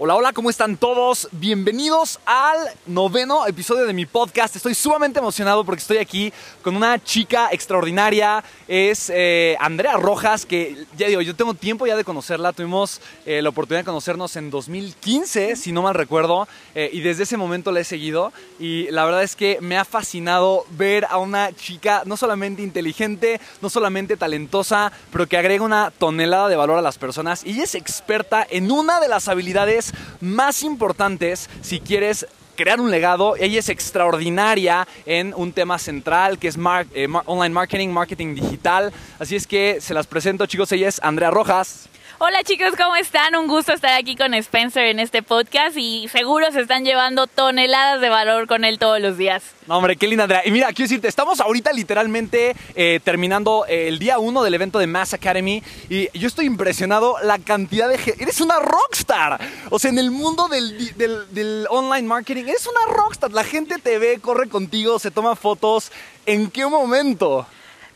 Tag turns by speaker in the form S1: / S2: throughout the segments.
S1: Hola, hola, ¿cómo están todos? Bienvenidos al noveno episodio de mi podcast. Estoy sumamente emocionado porque estoy aquí con una chica extraordinaria. Es eh, Andrea Rojas, que ya digo, yo tengo tiempo ya de conocerla. Tuvimos eh, la oportunidad de conocernos en 2015, si no mal recuerdo, eh, y desde ese momento la he seguido. Y la verdad es que me ha fascinado ver a una chica no solamente inteligente, no solamente talentosa, pero que agrega una tonelada de valor a las personas. Y es experta en una de las habilidades más importantes si quieres crear un legado. Ella es extraordinaria en un tema central que es eh, online marketing, marketing digital. Así es que se las presento chicos, ella es Andrea Rojas.
S2: Hola chicos, ¿cómo están? Un gusto estar aquí con Spencer en este podcast y seguro se están llevando toneladas de valor con él todos los días.
S1: No, hombre, qué linda Andrea. Y mira, quiero decirte, estamos ahorita literalmente eh, terminando eh, el día uno del evento de Mass Academy y yo estoy impresionado la cantidad de... Eres una rockstar. O sea, en el mundo del, del online marketing, eres una rockstar. La gente te ve, corre contigo, se toma fotos. ¿En qué momento?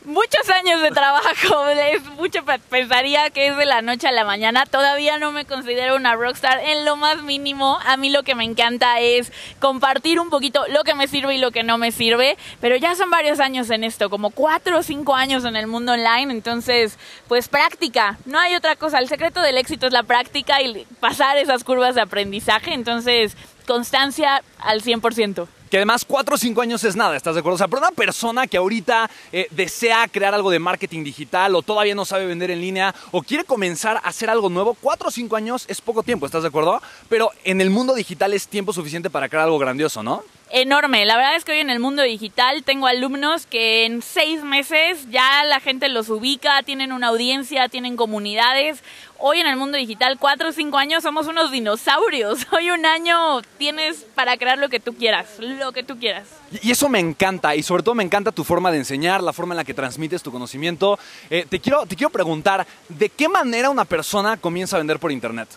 S2: Muchos años de trabajo, es mucho, pensaría que es de la noche a la mañana, todavía no me considero una rockstar en lo más mínimo, a mí lo que me encanta es compartir un poquito lo que me sirve y lo que no me sirve, pero ya son varios años en esto, como cuatro o cinco años en el mundo online, entonces pues práctica, no hay otra cosa, el secreto del éxito es la práctica y pasar esas curvas de aprendizaje, entonces constancia al 100%
S1: que además 4 o 5 años es nada, ¿estás de acuerdo? O sea, para una persona que ahorita eh, desea crear algo de marketing digital o todavía no sabe vender en línea o quiere comenzar a hacer algo nuevo, 4 o 5 años es poco tiempo, ¿estás de acuerdo? Pero en el mundo digital es tiempo suficiente para crear algo grandioso, ¿no?
S2: enorme. La verdad es que hoy en el mundo digital tengo alumnos que en seis meses ya la gente los ubica, tienen una audiencia, tienen comunidades. Hoy en el mundo digital, cuatro o cinco años, somos unos dinosaurios. Hoy un año tienes para crear lo que tú quieras, lo que tú quieras.
S1: Y eso me encanta, y sobre todo me encanta tu forma de enseñar, la forma en la que transmites tu conocimiento. Eh, te, quiero, te quiero preguntar, ¿de qué manera una persona comienza a vender por Internet?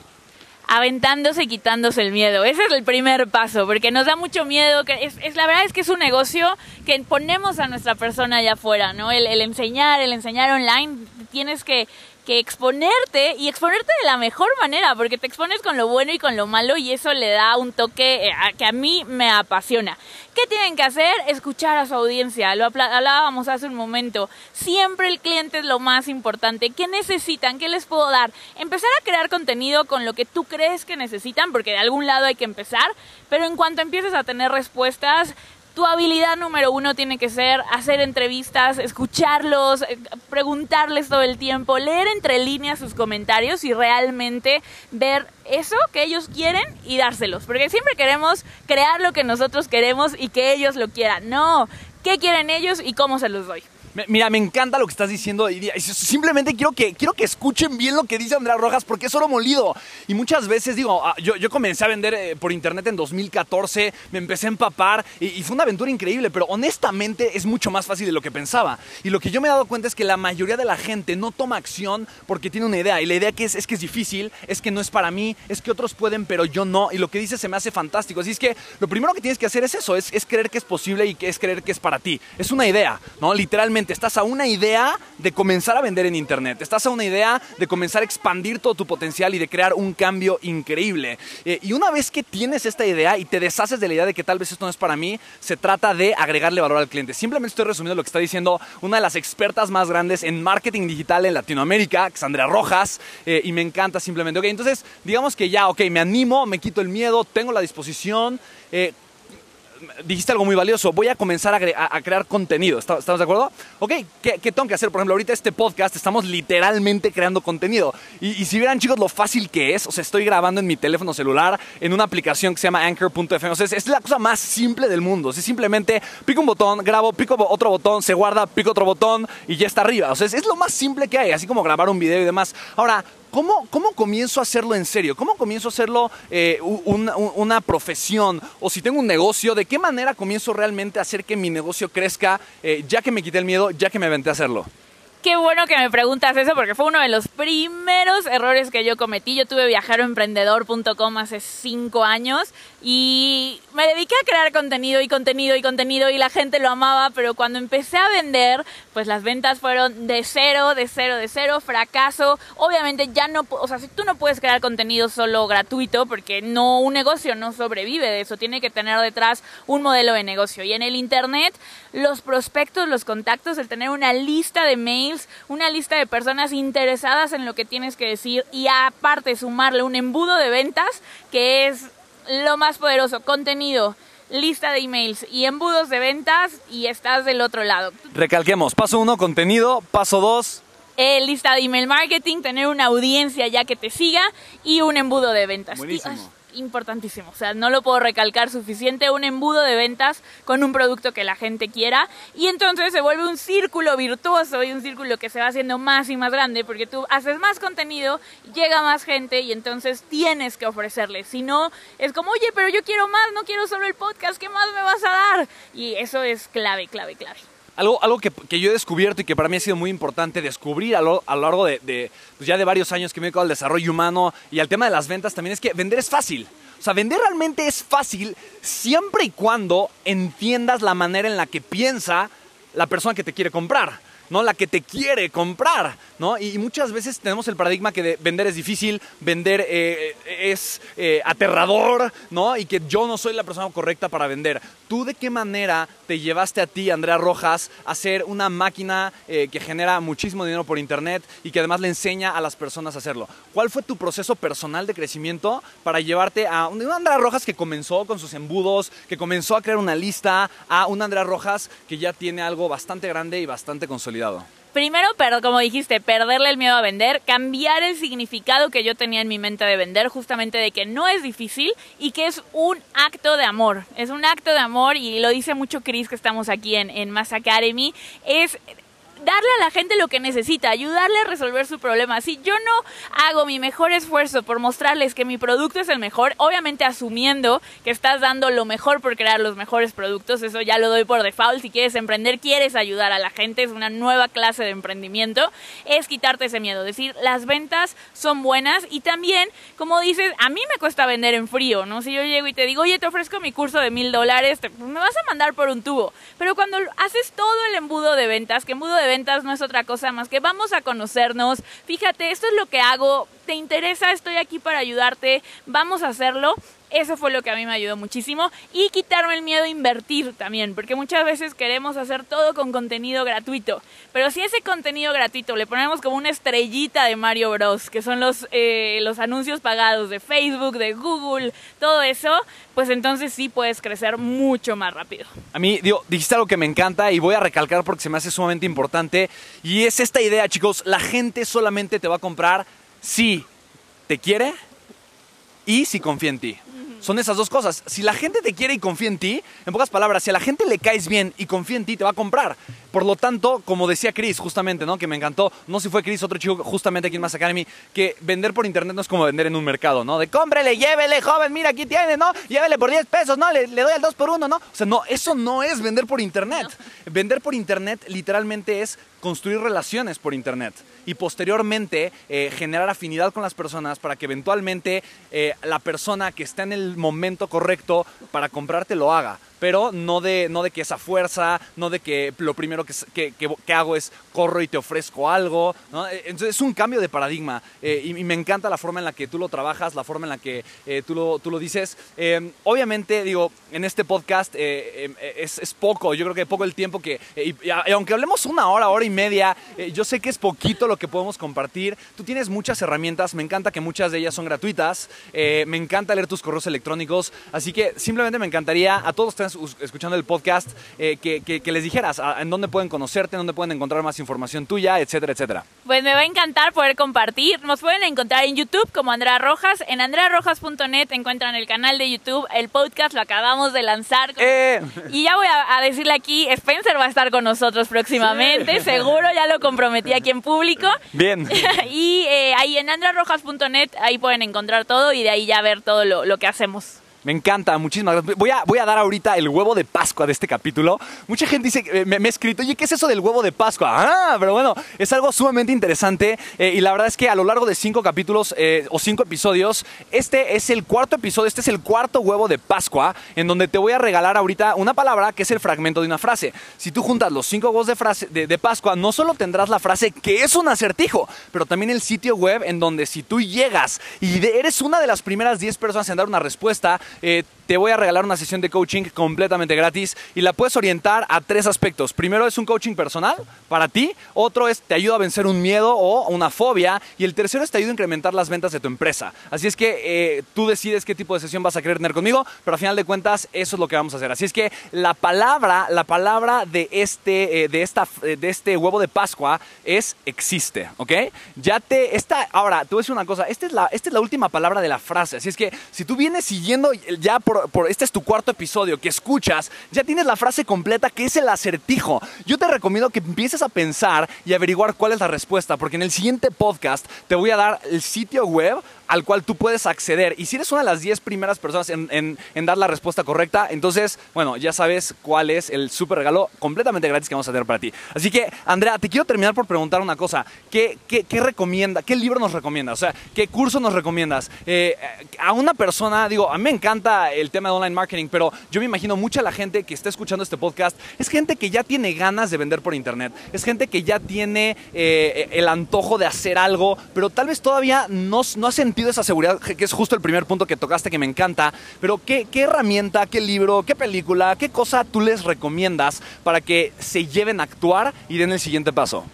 S2: aventándose y quitándose el miedo. Ese es el primer paso, porque nos da mucho miedo. Que es, la verdad es que es un negocio que ponemos a nuestra persona allá afuera, ¿no? El, el enseñar, el enseñar online, tienes que que exponerte y exponerte de la mejor manera, porque te expones con lo bueno y con lo malo y eso le da un toque eh, que a mí me apasiona. ¿Qué tienen que hacer? Escuchar a su audiencia. Lo hablábamos hace un momento. Siempre el cliente es lo más importante. ¿Qué necesitan? ¿Qué les puedo dar? Empezar a crear contenido con lo que tú crees que necesitan, porque de algún lado hay que empezar, pero en cuanto empieces a tener respuestas, tu habilidad número uno tiene que ser hacer entrevistas, escucharlos, eh, preguntarles todo el tiempo, leer entre líneas sus comentarios y realmente ver eso que ellos quieren y dárselos. Porque siempre queremos crear lo que nosotros queremos y que ellos lo quieran. No, ¿qué quieren ellos y cómo se los doy?
S1: Mira, me encanta lo que estás diciendo. Simplemente quiero que, quiero que escuchen bien lo que dice Andrea Rojas porque es oro molido. Y muchas veces digo, ah, yo, yo comencé a vender eh, por internet en 2014, me empecé a empapar y, fue una aventura increíble, pero honestamente es mucho más fácil de lo que pensaba. Y lo que yo me he dado cuenta es que la mayoría de la gente no toma acción porque tiene una idea. Y la idea que es, es que es difícil, es que no es para mí, es que otros pueden, pero yo no. Y lo que dice se me hace fantástico. Así es que lo primero que tienes que hacer es eso, es, es creer que es posible y que es creer que es para ti. Es una idea, ¿no? Literalmente estás a una idea de comenzar a vender en Internet, estás a una idea de comenzar a expandir todo tu potencial y de crear un cambio increíble. Eh, y una vez que tienes esta idea y te deshaces de la idea de que tal vez esto no es para mí, se trata de agregarle valor al cliente. Simplemente estoy resumiendo lo que está diciendo una de las expertas más grandes en marketing digital en Latinoamérica, Andrea Rojas, eh, y me encanta simplemente. Ok, entonces digamos que ya, ok, me animo, me quito el miedo, tengo la disposición. Eh, dijiste algo muy valioso, voy a comenzar a, crear contenido, ¿estamos de acuerdo? Ok, ¿qué, tengo que hacer? Por ejemplo, ahorita este podcast estamos literalmente creando contenido. Y, si vieran chicos lo fácil que es, o sea, estoy grabando en mi teléfono celular en una aplicación que se llama Anchor.fm, o sea, es, la cosa más simple del mundo. O sea, simplemente pico un botón, grabo, pico otro botón, se guarda, pico otro botón y ya está arriba. O sea, es lo más simple que hay, así como grabar un video y demás. Ahora, ¿Cómo, comienzo a hacerlo en serio? ¿Cómo comienzo a hacerlo eh, una, profesión? O si tengo un negocio, ¿de qué manera comienzo realmente a hacer que mi negocio crezca eh, ya que me quité el miedo, ya que me aventé a hacerlo?
S2: Qué bueno que me preguntas eso porque fue uno de los primeros errores que yo cometí. Yo tuve viajaroemprendedor.com hace cinco años y me dediqué a crear contenido y contenido y contenido y la gente lo amaba, pero cuando empecé a vender, pues las ventas fueron de cero, de cero, de cero, fracaso. Obviamente ya no, o sea, si tú no puedes crear contenido solo gratuito porque no, un negocio no sobrevive de eso, tiene que tener detrás un modelo de negocio. Y en el Internet, los prospectos, los contactos, el tener una lista de mails, una lista de personas interesadas en lo que tienes que decir y aparte sumarle un embudo de ventas que es lo más poderoso, contenido lista de emails y embudos de ventas y estás del otro lado.
S1: Recalquemos, paso uno, contenido, paso dos.
S2: Eh, lista de email marketing, tener una audiencia ya que te siga y un embudo de ventas.
S1: Buenísimo
S2: importantísimo. O sea, no lo puedo recalcar suficiente. Un embudo de ventas con un producto que la gente quiera. Y entonces se vuelve un círculo virtuoso y un círculo que se va haciendo más y más grande porque tú haces más contenido, llega más gente y entonces tienes que ofrecerle. Si no, es como, oye, pero yo quiero más, no quiero solo el podcast, ¿qué más me vas a dar? Y eso es clave, clave, clave.
S1: Algo, algo que, yo he descubierto y que para mí ha sido muy importante descubrir a lo, largo de, pues ya de varios años que me he dedicado al desarrollo humano y al tema de las ventas también es que vender es fácil. O sea, vender realmente es fácil siempre y cuando entiendas la manera en la que piensa la persona que te quiere comprar. ¿No? La que te quiere comprar, ¿no? Y, muchas veces tenemos el paradigma que vender es difícil, vender eh, es eh, aterrador, ¿no? Y que yo no soy la persona correcta para vender. ¿Tú de qué manera te llevaste a ti, Andrea Rojas, a ser una máquina eh, que genera muchísimo dinero por internet y que además le enseña a las personas a hacerlo? ¿Cuál fue tu proceso personal de crecimiento para llevarte a una Andrea Rojas que comenzó con sus embudos, que comenzó a crear una lista, a una Andrea Rojas que ya tiene algo bastante grande y bastante consolidado?
S2: Primero, pero como dijiste, perderle el miedo a vender, cambiar el significado que yo tenía en mi mente de vender, justamente de que no es difícil y que es un acto de amor. Es un acto de amor y lo dice mucho Chris que estamos aquí en, en Mass Academy. Es darle a la gente lo que necesita, ayudarle a resolver su problema. Si yo no hago mi mejor esfuerzo por mostrarles que mi producto es el mejor, obviamente asumiendo que estás dando lo mejor por crear los mejores productos, eso ya lo doy por default. Si quieres emprender, quieres ayudar a la gente, es una nueva clase de emprendimiento, es quitarte ese miedo, decir, las ventas son buenas y también, como dices, a mí me cuesta vender en frío, ¿no? Si yo llego y te digo, oye, te ofrezco mi curso de mil dólares, me vas a mandar por un tubo. Pero cuando haces todo el embudo de ventas, que embudo de ventas no es otra cosa más que vamos a conocernos, fíjate, esto es lo que hago, te interesa, estoy aquí para ayudarte, vamos a hacerlo. Eso fue lo que a mí me ayudó muchísimo y quitarme el miedo a invertir también, porque muchas veces queremos hacer todo con contenido gratuito, pero si ese contenido gratuito le ponemos como una estrellita de Mario Bros, que son los, eh, los anuncios pagados de Facebook, de Google, todo eso, pues entonces sí puedes crecer mucho más rápido.
S1: A mí, dijiste algo que me encanta y voy a recalcar porque se me hace sumamente importante y es esta idea, chicos, la gente solamente te va a comprar si te quiere y si confía en ti. Son esas dos cosas. Si la gente te quiere y confía en ti, en pocas palabras, si a la gente le caes bien y confía en ti, te va a comprar. Por lo tanto, como decía Chris, justamente, ¿no? Que me encantó, no sé si fue Chris, otro chico justamente aquí en Mass Academy, que vender por internet no es como vender en un mercado, ¿no? De cómprele, llévele, joven, mira, aquí tiene, ¿no? Llévele por 10 pesos, ¿no? Le, doy al 2 por 1, ¿no? O sea, no, eso no es vender por internet. Vender por internet literalmente es construir relaciones por internet y posteriormente eh, generar afinidad con las personas para que eventualmente eh, la persona que está en el momento correcto para comprarte lo haga. Pero no de, no de que esa fuerza, no de que lo primero que, que, que, hago es corro y te ofrezco algo. Eh, entonces es un cambio de paradigma eh, y, me encanta la forma en la que tú lo trabajas, la forma en la que eh, tú, lo, tú lo dices. obviamente, digo, en este podcast es, es, poco, yo creo que poco el tiempo que, y, aunque hablemos una hora, hora y media, yo sé que es poquito lo que podemos compartir. Tú tienes muchas herramientas, me encanta que muchas de ellas son gratuitas, me encanta leer tus correos electrónicos, así que simplemente me encantaría a todos escuchando el podcast que, que, les dijeras en dónde pueden conocerte, en dónde pueden encontrar más información tuya, etcétera, etcétera.
S2: Pues me va a encantar poder compartir. Nos pueden encontrar en YouTube como Andrea Rojas. En andrearrojas.net encuentran el canal de YouTube, el podcast lo acabamos de lanzar.
S1: Eh.
S2: Y ya voy a, decirle aquí, Spencer va a estar con nosotros próximamente, seguro, ya lo comprometí aquí en público.
S1: Bien.
S2: y eh, ahí en andrearrojas.net, ahí pueden encontrar todo y de ahí ya ver todo lo que hacemos.
S1: Me encanta, muchísimas gracias. Voy a, voy a dar ahorita el huevo de Pascua de este capítulo. Mucha gente dice, eh, me, me ha escrito, oye, ¿qué es eso del huevo de Pascua? Ah, pero bueno, es algo sumamente interesante eh, y la verdad es que a lo largo de cinco capítulos eh, o cinco episodios, este es el cuarto episodio, este es el cuarto huevo de Pascua, en donde te voy a regalar ahorita una palabra que es el fragmento de una frase. Si tú juntas los cinco huevos de, frase, de, Pascua, no solo tendrás la frase que es un acertijo, pero también el sitio web en donde si tú llegas y eres una de las primeras 10 personas en dar una respuesta, te voy a regalar una sesión de coaching completamente gratis y la puedes orientar a tres aspectos. Primero es un coaching personal para ti, otro es te ayuda a vencer un miedo o una fobia y el tercero es te ayuda a incrementar las ventas de tu empresa. Así es que eh, tú decides qué tipo de sesión vas a querer tener conmigo, pero al final de cuentas eso es lo que vamos a hacer. Así es que la palabra, la palabra de este, eh, de esta, eh, de este huevo de Pascua es existe, ¿ok? Ya te, esta, ahora, te voy a decir una cosa, esta es la, esta es la última palabra de la frase, así es que si tú vienes siguiendo ya por por, este es tu cuarto episodio que escuchas, ya tienes la frase completa que es el acertijo. Yo te recomiendo que empieces a pensar y averiguar cuál es la respuesta, porque en el siguiente podcast te voy a dar el sitio web al cual tú puedes acceder. Y si eres una de las 10 primeras personas en, dar la respuesta correcta, entonces, bueno, ya sabes cuál es el súper regalo completamente gratis que vamos a tener para ti. Así que, Andrea, te quiero terminar por preguntar una cosa. ¿Qué, qué, recomienda? ¿Qué libro nos recomiendas? O sea, ¿qué curso nos recomiendas? Eh, a una persona, digo, a mí me encanta el tema de online marketing, pero yo me imagino mucha la gente que está escuchando este podcast es gente que ya tiene ganas de vender por internet. Es gente que ya tiene eh, el antojo de hacer algo, pero tal vez todavía no, no ha esa seguridad, que es justo el primer punto que tocaste que me encanta. Pero ¿qué, qué herramienta, qué libro, qué película, qué cosa tú les recomiendas para que se lleven a actuar y den el siguiente paso?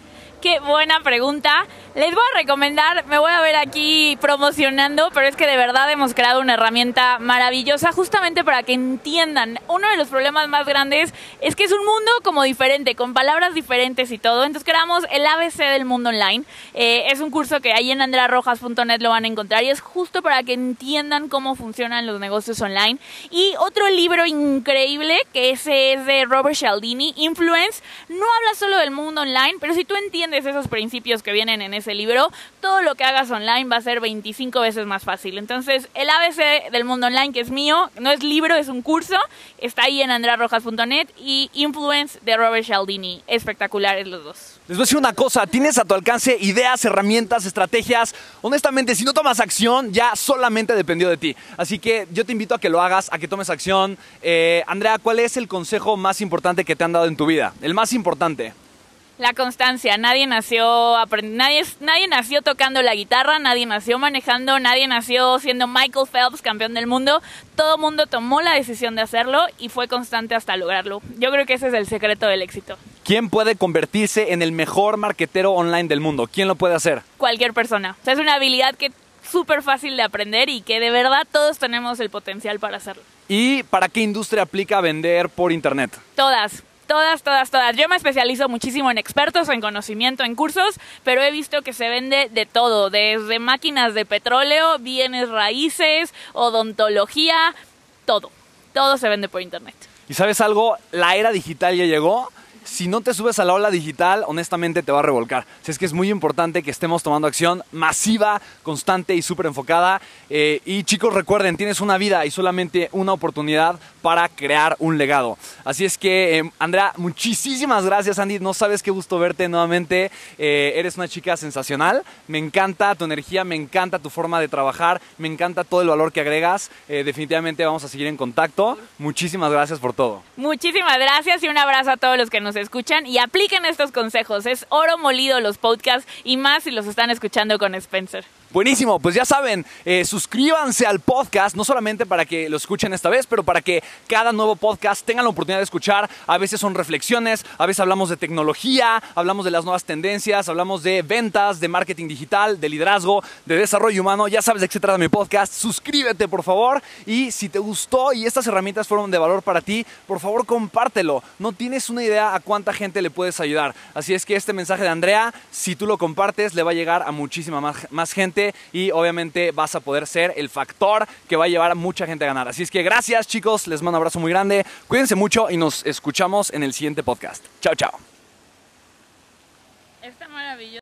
S2: Qué buena pregunta. Les voy a recomendar, me voy a ver aquí promocionando, pero es que de verdad hemos creado una herramienta maravillosa justamente para que entiendan. Uno de los problemas más grandes es que es un mundo como diferente, con palabras diferentes y todo. Entonces creamos el ABC del mundo online. Eh, es un curso que ahí en andrearrojas.net lo van a encontrar y es justo para que entiendan cómo funcionan los negocios online. Y otro libro increíble que ese es de Robert Cialdini, Influence, no habla solo del mundo online, pero si tú entiendes esos principios que vienen en ese libro, todo lo que hagas online va a ser 25 veces más fácil. Entonces, el ABC del mundo online, que es mío, no es libro, es un curso, está ahí en andrearrojas.net y Influence de Robert Cialdini. Espectaculares los dos.
S1: Les voy a decir una cosa, tienes a tu alcance ideas, herramientas, estrategias. Honestamente, si no tomas acción, ya solamente dependió de ti. Así que yo te invito a que lo hagas, a que tomes acción. Eh, Andrea, ¿cuál es el consejo más importante que te han dado en tu vida? El más importante.
S2: La constancia, nadie nació nadie, nadie nació tocando la guitarra, nadie nació manejando, nadie nació siendo Michael Phelps, campeón del mundo. Todo mundo tomó la decisión de hacerlo y fue constante hasta lograrlo. Yo creo que ese es el secreto del éxito.
S1: ¿Quién puede convertirse en el mejor marquetero online del mundo? ¿Quién lo puede hacer?
S2: Cualquier persona. es una habilidad que es súper fácil de aprender y que de verdad todos tenemos el potencial para hacerlo.
S1: ¿Y para qué industria aplica vender por internet?
S2: Todas Todas, todas, todas. Yo me especializo muchísimo en expertos, en conocimiento, en cursos, pero he visto que se vende de todo, desde máquinas de petróleo, bienes raíces, odontología, todo. Todo se vende por internet.
S1: ¿Y sabes algo? La era digital ya llegó si no te subes a la ola digital, honestamente te va a revolcar. Así es que es muy importante que estemos tomando acción masiva, constante y súper enfocada. Eh, y chicos, recuerden, tienes una vida y solamente una oportunidad para crear un legado. Así es que, eh, Andrea, muchísimas gracias, Andy. No sabes qué gusto verte nuevamente. Eh, eres una chica sensacional. Me encanta tu energía, me encanta tu forma de trabajar, me encanta todo el valor que agregas. definitivamente vamos a seguir en contacto. Muchísimas gracias por todo.
S2: Muchísimas gracias y un abrazo a todos los que nos escuchan y apliquen estos consejos. Es oro molido los podcasts y más si los están escuchando con Spencer.
S1: Buenísimo, pues ya saben, eh, suscríbanse al podcast, no solamente para que lo escuchen esta vez, pero para que cada nuevo podcast tengan la oportunidad de escuchar. A veces son reflexiones, a veces hablamos de tecnología, hablamos de las nuevas tendencias, hablamos de ventas, de marketing digital, de liderazgo, de desarrollo humano. Ya sabes de qué se trata mi podcast. Suscríbete, por favor. Y si te gustó y estas herramientas fueron de valor para ti, por favor compártelo. No tienes una idea a cuánta gente le puedes ayudar. Así es que este mensaje de Andrea, si tú lo compartes, le va a llegar a muchísima más, más gente y obviamente vas a poder ser el factor que va a llevar a mucha gente a ganar. Así es que gracias chicos, les mando un abrazo muy grande, cuídense mucho y nos escuchamos en el siguiente podcast. Chao, chao.